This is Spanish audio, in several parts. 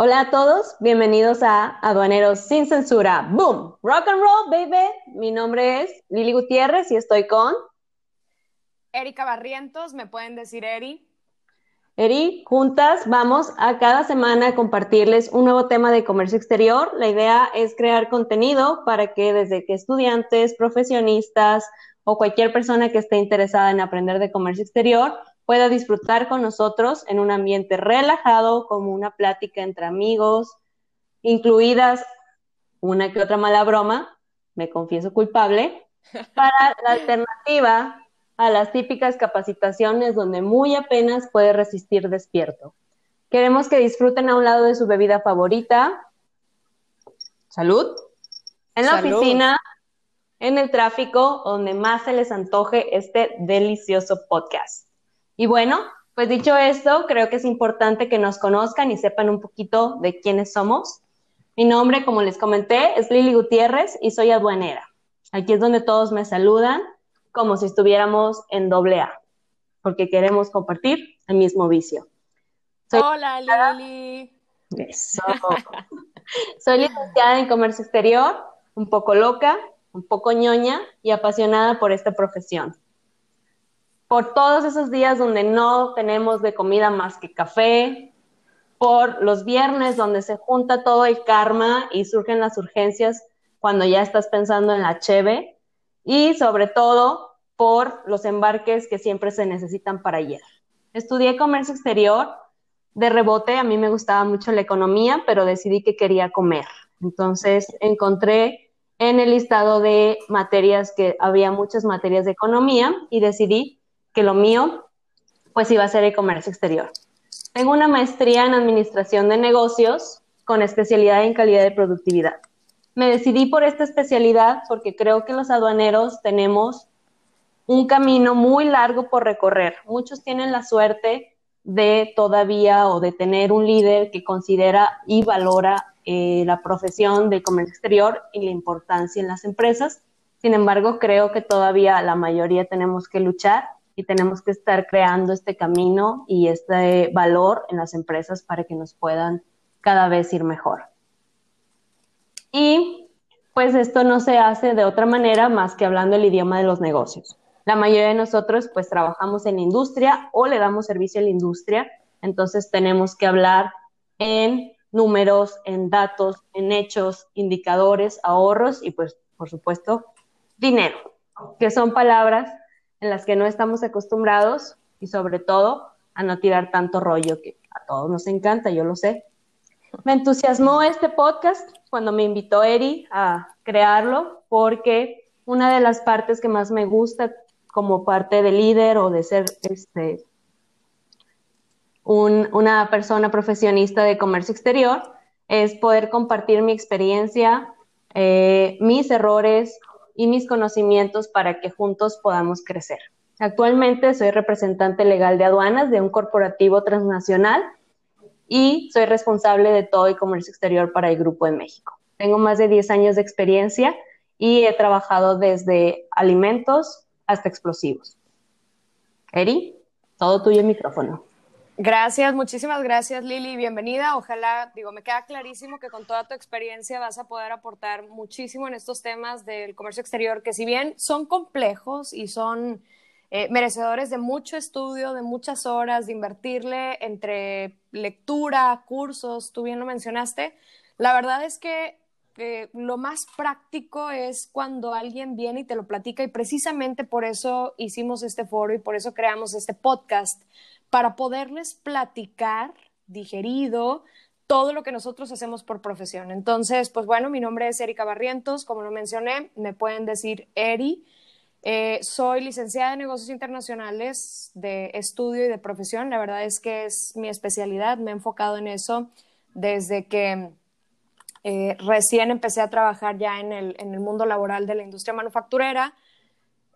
Hola a todos, bienvenidos a Aduaneros sin Censura. ¡Boom! Rock and roll, baby. Mi nombre es Lili Gutiérrez y estoy con Erika Barrientos, me pueden decir Eri. Eri, juntas vamos a cada semana a compartirles un nuevo tema de comercio exterior. La idea es crear contenido para que desde que estudiantes, profesionistas o cualquier persona que esté interesada en aprender de comercio exterior pueda disfrutar con nosotros en un ambiente relajado, como una plática entre amigos, incluidas una que otra mala broma, me confieso culpable, para la alternativa a las típicas capacitaciones donde muy apenas puede resistir despierto. Queremos que disfruten a un lado de su bebida favorita. Salud. En la oficina, en el tráfico, donde más se les antoje este delicioso podcast. Y bueno, pues dicho esto, creo que es importante que nos conozcan y sepan un poquito de quiénes somos. Mi nombre, como les comenté, es Lili Gutiérrez y soy aduanera. Aquí es donde todos me saludan como si estuviéramos en doble A, porque queremos compartir el mismo vicio. Hola, Lili. Eso. Soy licenciada en comercio exterior, un poco loca, un poco ñoña y apasionada por esta profesión. Por todos esos días donde no tenemos de comida más que café, por los viernes donde se junta todo el karma y surgen las urgencias cuando ya estás pensando en la cheve, y sobre todo por los embarques que siempre se necesitan para ayer. Estudié comercio exterior, de rebote a mí me gustaba mucho la economía, pero decidí que quería comer. Entonces encontré en el listado de materias que había muchas materias de economía y decidí que lo mío pues iba a ser el comercio exterior. Tengo una maestría en administración de negocios con especialidad en calidad de productividad. Me decidí por esta especialidad porque creo que los aduaneros tenemos un camino muy largo por recorrer. Muchos tienen la suerte de todavía o de tener un líder que considera y valora eh, la profesión de comercio exterior y la importancia en las empresas. Sin embargo, creo que todavía la mayoría tenemos que luchar y tenemos que estar creando este camino y este valor en las empresas para que nos puedan cada vez ir mejor. Y pues esto no se hace de otra manera más que hablando el idioma de los negocios. La mayoría de nosotros pues trabajamos en industria o le damos servicio a la industria, entonces tenemos que hablar en números, en datos, en hechos, indicadores, ahorros y pues por supuesto dinero, que son palabras en las que no estamos acostumbrados y sobre todo a no tirar tanto rollo que a todos nos encanta, yo lo sé, me entusiasmó este podcast cuando me invitó Eri a crearlo, porque una de las partes que más me gusta como parte de líder o de ser este, una persona profesionista de comercio exterior es poder compartir mi experiencia, eh, mis errores y mis conocimientos para que juntos podamos crecer. Actualmente soy representante legal de aduanas de un corporativo transnacional y soy responsable de todo el comercio exterior para el Grupo de México. Tengo más de 10 años de experiencia y he trabajado desde alimentos hasta explosivos. Eri, todo tuyo el micrófono. Gracias, muchísimas gracias Lili, bienvenida. Ojalá, digo, me queda clarísimo que con toda tu experiencia vas a poder aportar muchísimo en estos temas del comercio exterior, que si bien son complejos y son eh, merecedores de mucho estudio, de muchas horas, de invertirle entre lectura, cursos, tú bien lo mencionaste. La verdad es que lo más práctico es cuando alguien viene y te lo platica y precisamente por eso hicimos este foro y por eso creamos este podcast, para poderles platicar digerido todo lo que nosotros hacemos por profesión. Entonces, pues bueno, mi nombre es Erika Barrientos, como lo mencioné, me pueden decir Eri. Eh, soy licenciada en negocios internacionales de estudio y de profesión. La verdad es que es mi especialidad. Me he enfocado en eso desde que eh, recién empecé a trabajar ya en el, en el, mundo laboral de la industria manufacturera.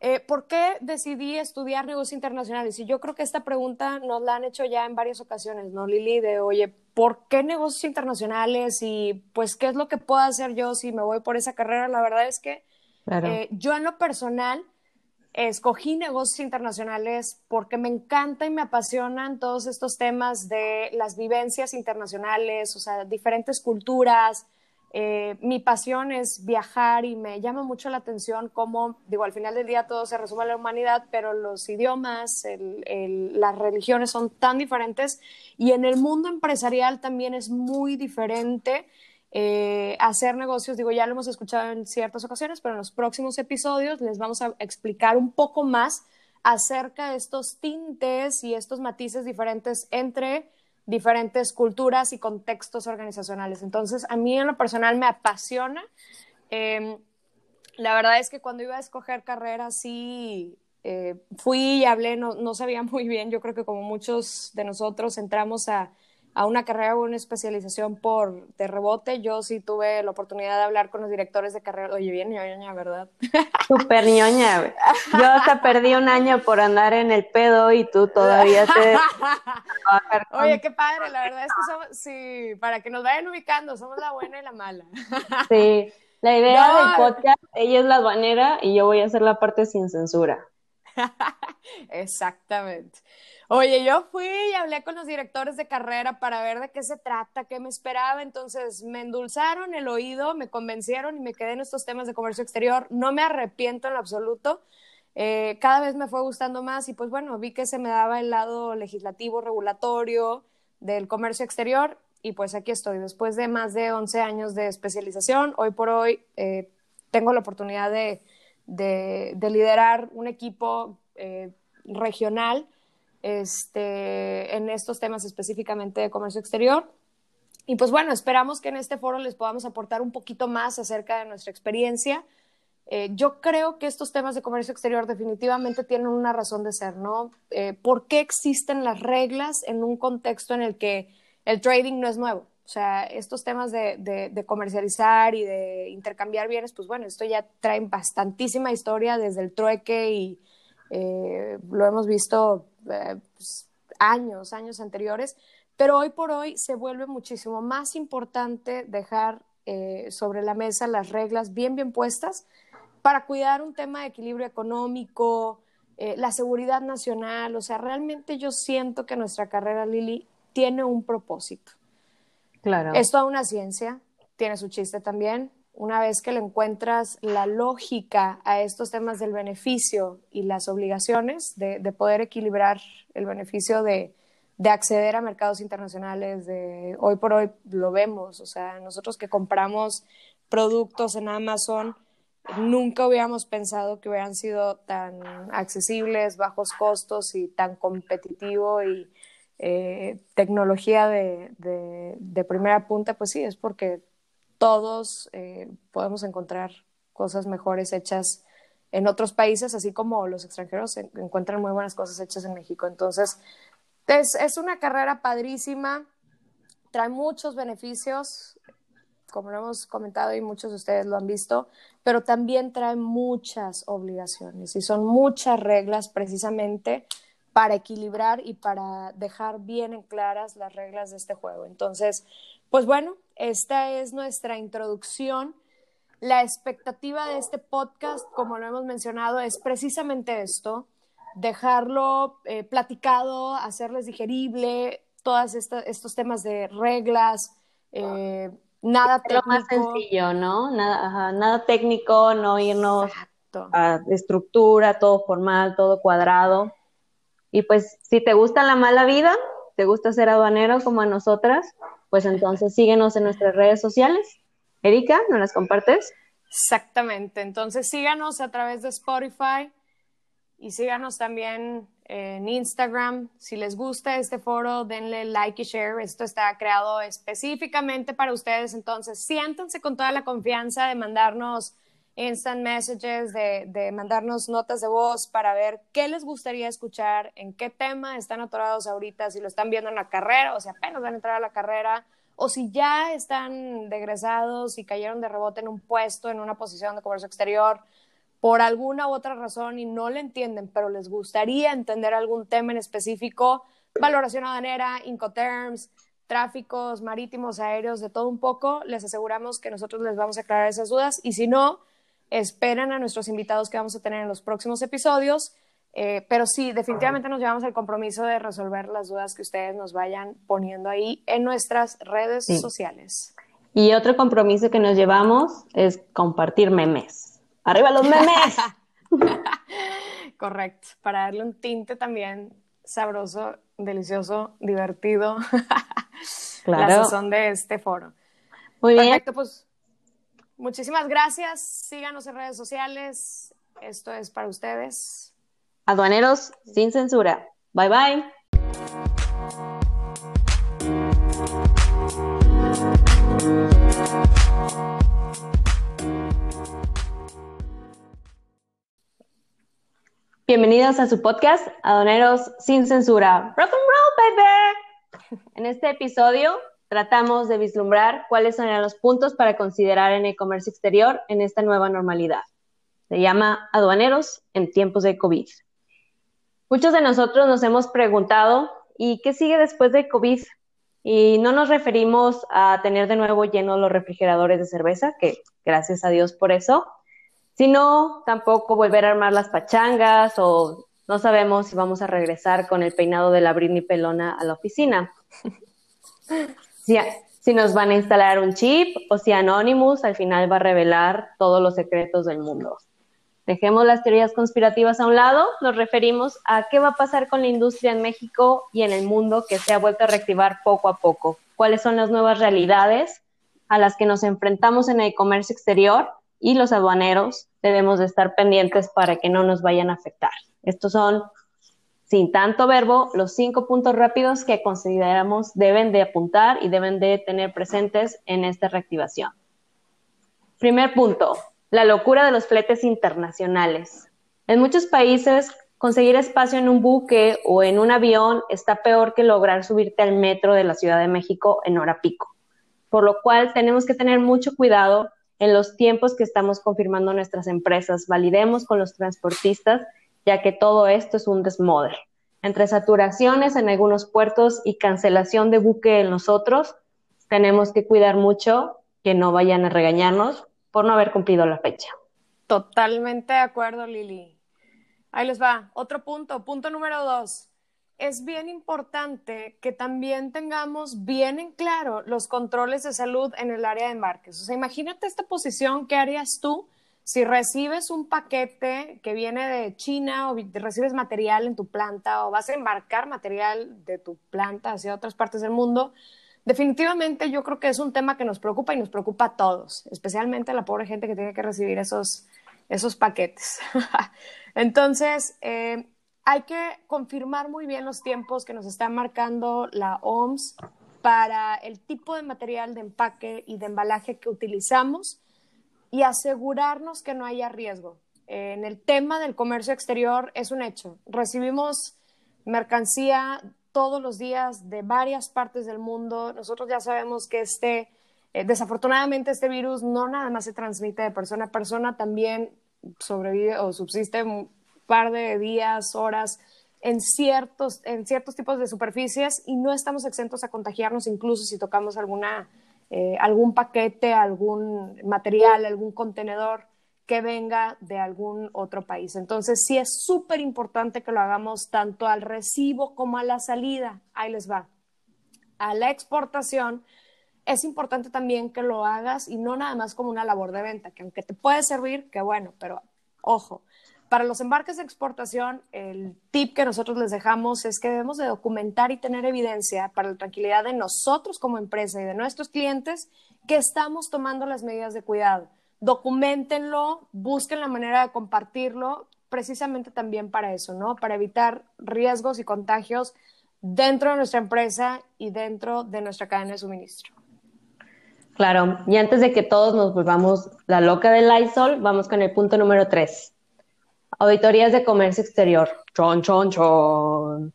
Eh, ¿Por qué decidí estudiar negocios internacionales? Y yo creo que esta pregunta nos la han hecho ya en varias ocasiones, ¿no, Lili? De, oye, ¿por qué negocios internacionales? Y pues, ¿qué es lo que puedo hacer yo si me voy por esa carrera? La verdad es que yo en lo personal escogí negocios internacionales porque me encanta y me apasionan todos estos temas de las vivencias internacionales, o sea, diferentes culturas. Eh, mi pasión es viajar y me llama mucho la atención cómo, digo, al final del día todo se resume a la humanidad, pero los idiomas, las religiones son tan diferentes y en el mundo empresarial también es muy diferente eh, hacer negocios, digo, ya lo hemos escuchado en ciertas ocasiones, pero en los próximos episodios les vamos a explicar un poco más acerca de estos tintes y estos matices diferentes entre diferentes culturas y contextos organizacionales. Entonces, a mí en lo personal me apasiona. Em, la verdad es que cuando iba a escoger carrera, sí, eh, fui y hablé, no, no sabía muy bien, yo creo que como muchos de nosotros entramos a a una carrera o una especialización por de rebote. Yo sí tuve la oportunidad de hablar con los directores de carrera. Oye, bien ñoña, ¿verdad? Súper ñoña. Yo hasta perdí un año por andar en el pedo y tú todavía te... Oye, qué padre. La verdad es que somos, sí, para que nos vayan ubicando, somos la buena y la mala. Sí, la idea del podcast, ella es la aduanera y yo voy a hacer la parte sin censura. Exactamente. Oye, yo fui y hablé con los directores de carrera para ver de qué se trata, qué me esperaba. Entonces me endulzaron el oído, me convencieron y me quedé en estos temas de comercio exterior. No me arrepiento en lo absoluto. Eh, cada vez me fue gustando más y pues bueno, vi que se me daba el lado legislativo, regulatorio del comercio exterior y pues aquí estoy. Después de más de 11 años de especialización, hoy por hoy eh, tengo la oportunidad de, liderar un equipo eh, regional este, en estos temas específicamente de comercio exterior. Y pues bueno, esperamos que en este foro les podamos aportar un poquito más acerca de nuestra experiencia. Eh, yo creo que estos temas de comercio exterior definitivamente tienen una razón de ser, ¿no? Eh, ¿Por qué existen las reglas en un contexto en el que el trading no es nuevo? O sea, estos temas de, de, comercializar y de intercambiar bienes, pues bueno, esto ya trae bastantísima historia desde el trueque y eh, lo hemos visto eh, pues, años, años anteriores, pero hoy por hoy se vuelve muchísimo más importante dejar eh, sobre la mesa las reglas bien, bien puestas para cuidar un tema de equilibrio económico, la seguridad nacional, o sea, realmente yo siento que nuestra carrera, Lili, tiene un propósito. Claro. Es toda una ciencia, tiene su chiste también, una vez que le encuentras la lógica a estos temas del beneficio y las obligaciones de, poder equilibrar el beneficio de, acceder a mercados internacionales, de hoy por hoy lo vemos, o sea, nosotros que compramos productos en Amazon, nunca hubiéramos pensado que hubieran sido tan accesibles, bajos costos y tan competitivo y eh, tecnología de, de primera punta, pues sí, es porque todos eh, podemos encontrar cosas mejores hechas en otros países, así como los extranjeros encuentran muy buenas cosas hechas en México. Entonces, es, es una carrera padrísima, trae muchos beneficios, como lo hemos comentado y muchos de ustedes lo han visto, pero también trae muchas obligaciones y son muchas reglas precisamente para equilibrar y para dejar bien en claras las reglas de este juego. Entonces, pues bueno, esta es nuestra introducción. La expectativa de este podcast, como lo hemos mencionado, es precisamente esto, dejarlo eh, platicado, hacerles digerible, todos estos temas de reglas, eh, nada técnico. Lo más sencillo, ¿no? Nada, nada técnico, no irnos a estructura, todo formal, todo cuadrado. Y pues si te gusta la mala vida, te gusta ser aduanero como a nosotras, pues entonces síguenos en nuestras redes sociales. Erika, ¿nos las compartes? Exactamente, entonces síganos a través de Spotify y síganos también en Instagram. Si les gusta este foro, denle like y share. Esto está creado específicamente para ustedes, entonces siéntanse con toda la confianza de mandarnos instant messages, de, de, mandarnos notas de voz para ver qué les gustaría escuchar, en qué tema están atorados ahorita, si lo están viendo en la carrera o si apenas van a entrar a la carrera o si ya están degresados y cayeron de rebote en un puesto, en una posición de comercio exterior, por alguna u otra razón y no le entienden, pero les gustaría entender algún tema en específico, valoración aduanera, Incoterms, tráficos marítimos, aéreos, de todo un poco, les aseguramos que nosotros les vamos a aclarar esas dudas y si no, esperen a nuestros invitados que vamos a tener en los próximos episodios. Eh, pero sí, definitivamente nos llevamos el compromiso de resolver las dudas que ustedes nos vayan poniendo ahí en nuestras redes sociales. Y otro compromiso que nos llevamos es compartir memes. ¡Arriba los memes! Correcto, para darle un tinte también sabroso, delicioso, divertido. Claro. La sazón de este foro. Muy bien. Perfecto, pues muchísimas gracias. Síganos en redes sociales. Esto es para ustedes. Aduaneros sin censura. Bye bye. Bienvenidos a su podcast, Adoneros sin censura. Rock and roll, baby. En este episodio tratamos de vislumbrar cuáles son los puntos para considerar en el comercio exterior en esta nueva normalidad. Se llama Aduaneros en tiempos de COVID. Muchos de nosotros nos hemos preguntado, ¿y qué sigue después de COVID? Y no nos referimos a tener de nuevo llenos los refrigeradores de cerveza, que gracias a Dios por eso, sino tampoco volver a armar las pachangas o no sabemos si vamos a regresar con el peinado de la Britney Pelona a la oficina. si, nos van a instalar un chip o si Anonymous al final va a revelar todos los secretos del mundo. Dejemos las teorías conspirativas a un lado, nos referimos a qué va a pasar con la industria en México y en el mundo que se ha vuelto a reactivar poco a poco, cuáles son las nuevas realidades a las que nos enfrentamos en el comercio exterior y los aduaneros debemos de estar pendientes para que no nos vayan a afectar. Estos son, sin tanto verbo, los cinco puntos rápidos que consideramos deben de apuntar y deben de tener presentes en esta reactivación. Primer punto, la locura de los fletes internacionales. En muchos países, conseguir espacio en un buque o en un avión está peor que lograr subirte al metro de la Ciudad de México en hora pico, por lo cual tenemos que tener mucho cuidado en los tiempos que estamos confirmando nuestras empresas. Validemos con los transportistas, ya que todo esto es un desmoder. Entre saturaciones en algunos puertos y cancelación de buque en los otros, tenemos que cuidar mucho que no vayan a regañarnos por no haber cumplido la fecha. Totalmente de acuerdo, Lili. Ahí les va. Otro punto, punto número dos es bien importante que también tengamos bien en claro los controles de salud en el área de embarques. O sea, imagínate esta posición, ¿qué harías tú si recibes un paquete que viene de China o recibes material en tu planta o vas a embarcar material de tu planta hacia otras partes del mundo? Definitivamente yo creo que es un tema que nos preocupa y nos preocupa a todos, especialmente a la pobre gente que tiene que recibir esos, esos paquetes. Entonces, eh, hay que confirmar muy bien los tiempos que nos está marcando la OMS para el tipo de material de empaque y de embalaje que utilizamos y asegurarnos que no haya riesgo. En el tema del comercio exterior es un hecho. Recibimos mercancía todos los días de varias partes del mundo. Nosotros ya sabemos que este, eh, desafortunadamente este virus no nada más se transmite de persona a persona, también sobrevive o subsiste par de días, horas en ciertos, en ciertos tipos de superficies y no estamos exentos a contagiarnos incluso si tocamos alguna, eh, algún paquete, algún material, algún contenedor que venga de algún otro país. Entonces, sí es súper importante que lo hagamos tanto al recibo como a la salida. Ahí les va. A la exportación, es importante también que lo hagas y no nada más como una labor de venta, que aunque te puede servir, que bueno, pero ojo, para los embarques de exportación, el tip que nosotros les dejamos es que debemos de documentar y tener evidencia para la tranquilidad de nosotros como empresa y de nuestros clientes que estamos tomando las medidas de cuidado. Documentenlo, busquen la manera de compartirlo, precisamente también para eso, ¿no? Para evitar riesgos y contagios dentro de nuestra empresa y dentro de nuestra cadena de suministro. Claro, y antes de que todos nos volvamos la loca del Lysol, vamos con el punto número tres auditorías de comercio exterior. Chon, chon, chon.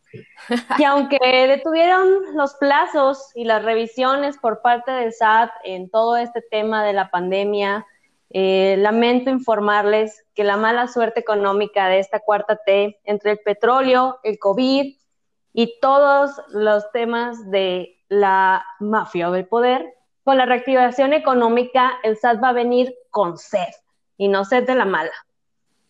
Y aunque detuvieron los plazos y las revisiones por parte del SAT en todo este tema de la pandemia, eh, lamento informarles que la mala suerte económica de esta cuarta T, entre el petróleo, el COVID y todos los temas de la mafia o del poder, con la reactivación económica, el SAT va a venir con sed y no ser de la mala.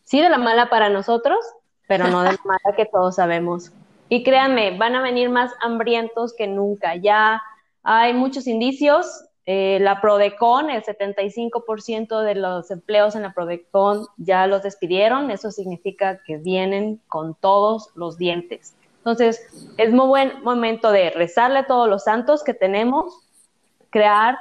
Sí de la mala para nosotros, pero no de la mala que todos sabemos. Y créanme, van a venir más hambrientos que nunca. Ya hay muchos indicios. Eh, la Prodecon, el 75% de los empleos en la Prodecon ya los despidieron. Eso significa que vienen con todos los dientes. Entonces, es muy buen momento de rezarle a todos los santos que tenemos, crear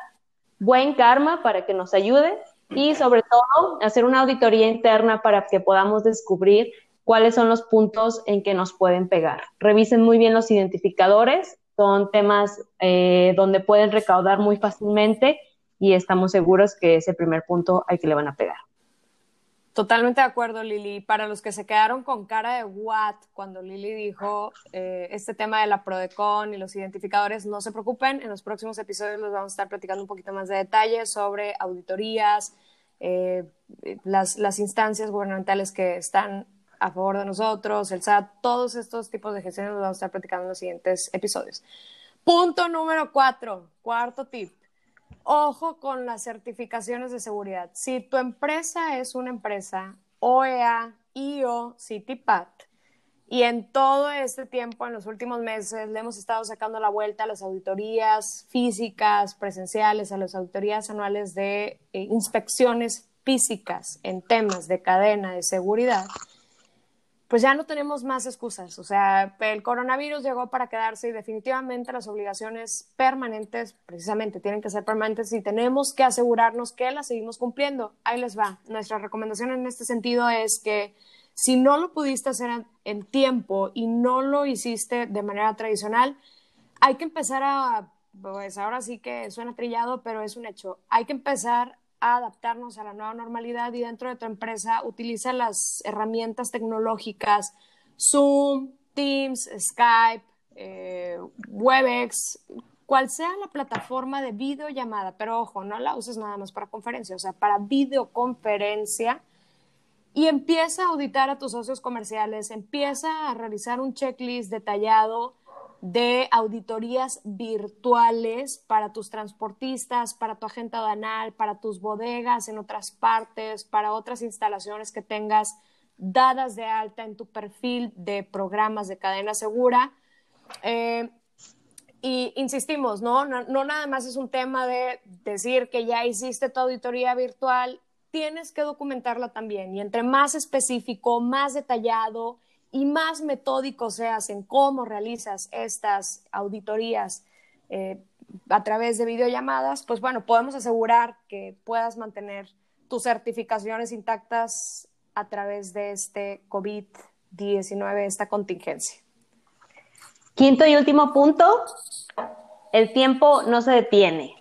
buen karma para que nos ayude y sobre todo hacer una auditoría interna para que podamos descubrir cuáles son los puntos en que nos pueden pegar. Revisen muy bien los identificadores, son temas eh, donde pueden recaudar muy fácilmente y estamos seguros que ese primer punto hay que le van a pegar. Totalmente de acuerdo, Lili. Para los que se quedaron con cara de what cuando Lili dijo eh, este tema de la Prodecon y los identificadores, no se preocupen. En los próximos episodios les vamos a estar platicando un poquito más de detalles sobre auditorías, eh, las, las, instancias gubernamentales que están a favor de nosotros, el SAT, todos estos tipos de gestiones los vamos a estar platicando en los siguientes episodios. Punto número cuatro, cuarto tip Ojo con las certificaciones de seguridad. Si tu empresa es una empresa OEA, IO, CityPat, y en todo este tiempo, en los últimos meses, le hemos estado sacando la vuelta a las auditorías físicas, presenciales, a las auditorías anuales de eh, inspecciones físicas en temas de cadena de seguridad pues ya no tenemos más excusas. O sea, el coronavirus llegó para quedarse y definitivamente las obligaciones permanentes, precisamente, tienen que ser permanentes y tenemos que asegurarnos que las seguimos cumpliendo. Ahí les va. Nuestra recomendación en este sentido es que si no lo pudiste hacer en tiempo y no lo hiciste de manera tradicional, hay que empezar a, pues ahora sí que suena trillado, pero es un hecho. Hay que empezar adaptarnos a la nueva normalidad y dentro de tu empresa utiliza las herramientas tecnológicas Zoom, Teams, Skype, eh, Webex, cual sea la plataforma de videollamada, pero ojo, no la uses nada más para conferencia, o sea, para videoconferencia y empieza a auditar a tus socios comerciales, empieza a realizar un checklist detallado de auditorías virtuales para tus transportistas, para tu agente aduanal, para tus bodegas en otras partes, para otras instalaciones que tengas dadas de alta en tu perfil de programas de cadena segura. Eh, y insistimos, ¿no? ¿no? No nada más es un tema de decir que ya hiciste tu auditoría virtual, tienes que documentarla también. Y entre más específico, más detallado, y más metódico seas en cómo realizas estas auditorías eh, a través de videollamadas, pues bueno, podemos asegurar que puedas mantener tus certificaciones intactas a través de este COVID-19, esta contingencia. Quinto y último punto, el tiempo no se detiene.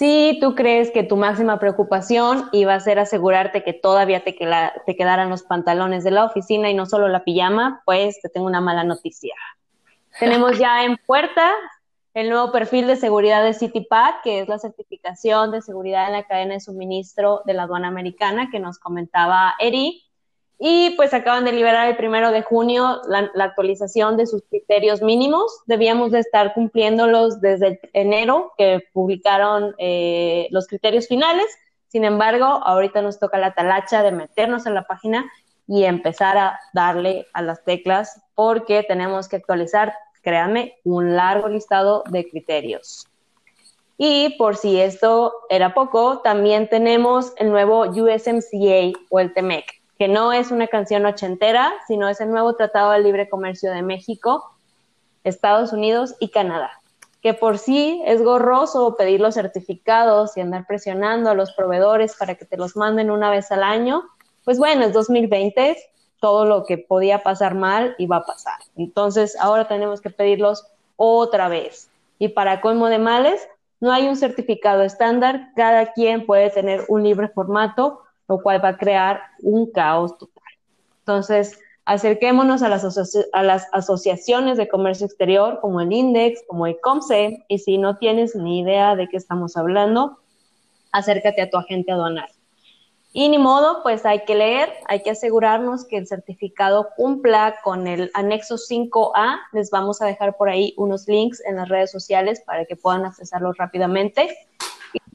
Si tú crees que tu máxima preocupación iba a ser asegurarte que todavía te, te quedaran los pantalones de la oficina y no solo la pijama, pues te tengo una mala noticia. Tenemos ya en puerta el nuevo perfil de seguridad de CityPad, que es la certificación de seguridad en la cadena de suministro de la aduana americana que nos comentaba Eri. Y pues acaban de liberar el primero de junio la, actualización de sus criterios mínimos. Debíamos de estar cumpliéndolos desde enero que publicaron eh, los criterios finales. Sin embargo, ahorita nos toca la talacha de meternos en la página y empezar a darle a las teclas porque tenemos que actualizar, créanme, un largo listado de criterios. Y por si esto era poco, también tenemos el nuevo USMCA o el TEMEC que no es una canción ochentera, sino es el nuevo Tratado de Libre Comercio de México, Estados Unidos y Canadá, que por sí es gorroso pedir los certificados y andar presionando a los proveedores para que te los manden una vez al año. Pues bueno, es 2020, todo lo que podía pasar mal iba a pasar. Entonces ahora tenemos que pedirlos otra vez. Y para colmo de males, no hay un certificado estándar, cada quien puede tener un libre formato lo cual va a crear un caos total. Entonces, acerquémonos a las, asociaciones de comercio exterior como el INDEX, como el COMSE, y si no tienes ni idea de qué estamos hablando, acércate a tu agente aduanal. Y ni modo, pues hay que leer, hay que asegurarnos que el certificado cumpla con el anexo 5A. Les vamos a dejar por ahí unos links en las redes sociales para que puedan accesarlos rápidamente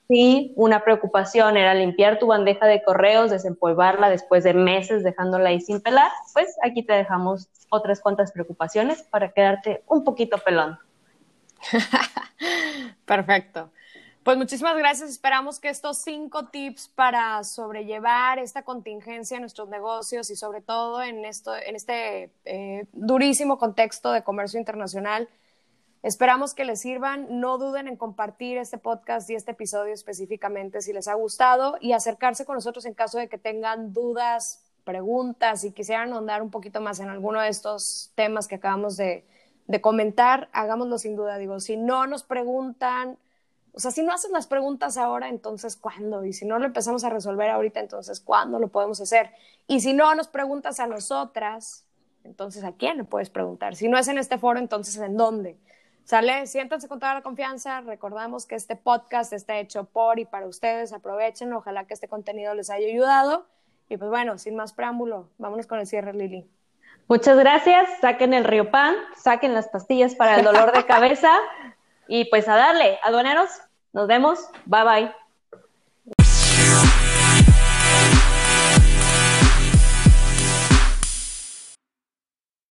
si una preocupación era limpiar tu bandeja de correos, desempolvarla después de meses dejándola ahí sin pelar, pues aquí te dejamos otras cuantas preocupaciones para quedarte un poquito pelón. Perfecto. Pues muchísimas gracias. Esperamos que estos cinco tips para sobrellevar esta contingencia en nuestros negocios y sobre todo en, esto, en este eh, durísimo contexto de comercio internacional, esperamos que les sirvan. No duden en compartir este podcast y este episodio específicamente si les ha gustado y acercarse con nosotros en caso de que tengan dudas, preguntas y quisieran ahondar un poquito más en alguno de estos temas que acabamos de, comentar, hagámoslo sin duda. Digo, si no nos preguntan o sea, si no haces las preguntas ahora, entonces ¿cuándo? Y si no lo empezamos a resolver ahorita, entonces ¿cuándo lo podemos hacer? Y si no nos preguntas a nosotras, entonces ¿a quién le puedes preguntar? Si no es en este foro, entonces ¿en dónde? ¿Sale? Siéntanse con toda la confianza. Recordamos que este podcast está hecho por y para ustedes. Aprovechen. Ojalá que este contenido les haya ayudado. Y pues bueno, sin más preámbulo, vámonos con el cierre, Lili. Muchas gracias. Saquen el río pan, saquen las pastillas para el dolor de cabeza y pues a darle, aduaneros, nos vemos, bye bye.